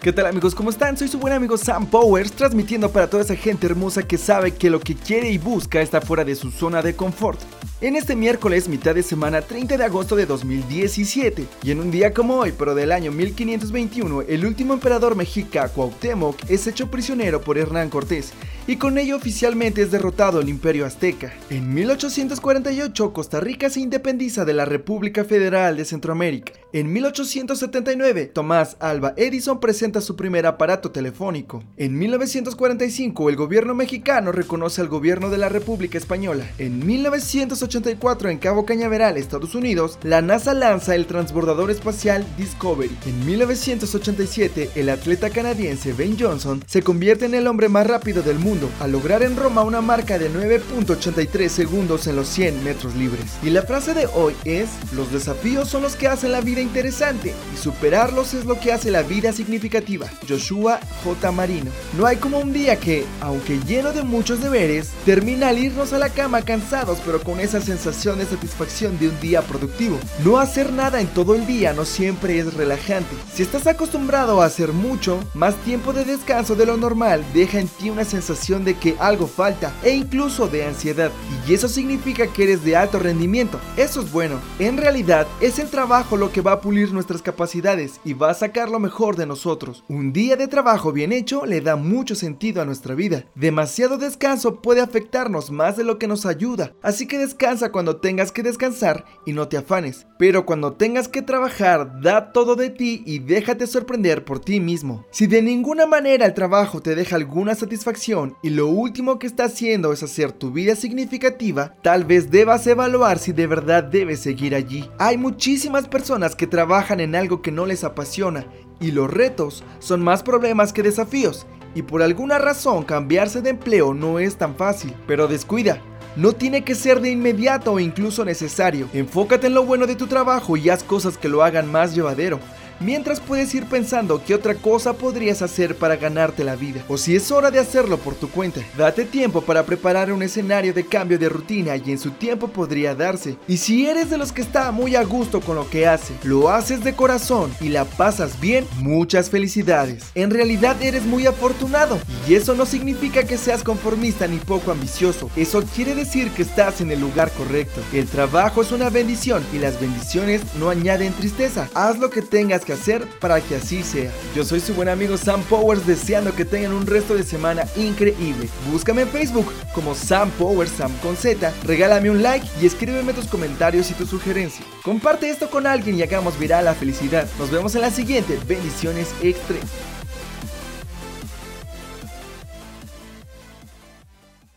¿Qué tal amigos? ¿Cómo están? Soy su buen amigo Sam Powers, transmitiendo para toda esa gente hermosa que sabe que lo que quiere y busca está fuera de su zona de confort. En este miércoles, mitad de semana 30 de agosto de 2017, y en un día como hoy, pero del año 1521, el último emperador mexica Cuauhtémoc es hecho prisionero por Hernán Cortés, y con ello oficialmente es derrotado el imperio azteca. En 1848, Costa Rica se independiza de la República Federal de Centroamérica. En 1879, Tomás Alba Edison presenta su primer aparato telefónico. En 1945, el gobierno mexicano reconoce al gobierno de la República Española. En 1984, en Cabo Cañaveral, Estados Unidos, la NASA lanza el transbordador espacial Discovery. En 1987, el atleta canadiense Ben Johnson se convierte en el hombre más rápido del mundo al lograr en Roma una marca de 9.83 segundos en los 100 metros libres. Y la frase de hoy es, los desafíos son los que hacen la vida interesante y superarlos es lo que hace la vida significativa. Joshua J. Marino. No hay como un día que, aunque lleno de muchos deberes, termina al irnos a la cama cansados pero con esa sensación de satisfacción de un día productivo. No hacer nada en todo el día no siempre es relajante. Si estás acostumbrado a hacer mucho, más tiempo de descanso de lo normal deja en ti una sensación de que algo falta e incluso de ansiedad. Y eso significa que eres de alto rendimiento. Eso es bueno. En realidad es el trabajo lo que va a pulir nuestras capacidades y va a sacar lo mejor de nosotros. Un día de trabajo bien hecho le da mucho sentido a nuestra vida. Demasiado descanso puede afectarnos más de lo que nos ayuda. Así que descansa cuando tengas que descansar y no te afanes. Pero cuando tengas que trabajar, da todo de ti y déjate sorprender por ti mismo. Si de ninguna manera el trabajo te deja alguna satisfacción y lo último que está haciendo es hacer tu vida significativa, tal vez debas evaluar si de verdad debes seguir allí. Hay muchísimas personas que trabajan en algo que no les apasiona y los retos son más problemas que desafíos y por alguna razón cambiarse de empleo no es tan fácil, pero descuida. No tiene que ser de inmediato o incluso necesario. Enfócate en lo bueno de tu trabajo y haz cosas que lo hagan más llevadero mientras puedes ir pensando qué otra cosa podrías hacer para ganarte la vida. O si es hora de hacerlo por tu cuenta, date tiempo para preparar un escenario de cambio de rutina y en su tiempo podría darse. Y si eres de los que está muy a gusto con lo que hace, lo haces de corazón y la pasas bien, muchas felicidades. En realidad eres muy afortunado y eso no significa que seas conformista ni poco ambicioso. Eso quiere decir que estás en el lugar correcto. El trabajo es una bendición y las bendiciones no añaden tristeza. Haz lo que tengas hacer para que así sea. Yo soy su buen amigo Sam Powers deseando que tengan un resto de semana increíble. Búscame en Facebook como Sam Powers, Sam con Z, regálame un like y escríbeme tus comentarios y tus sugerencias. Comparte esto con alguien y hagamos viral la felicidad. Nos vemos en la siguiente. Bendiciones extremas.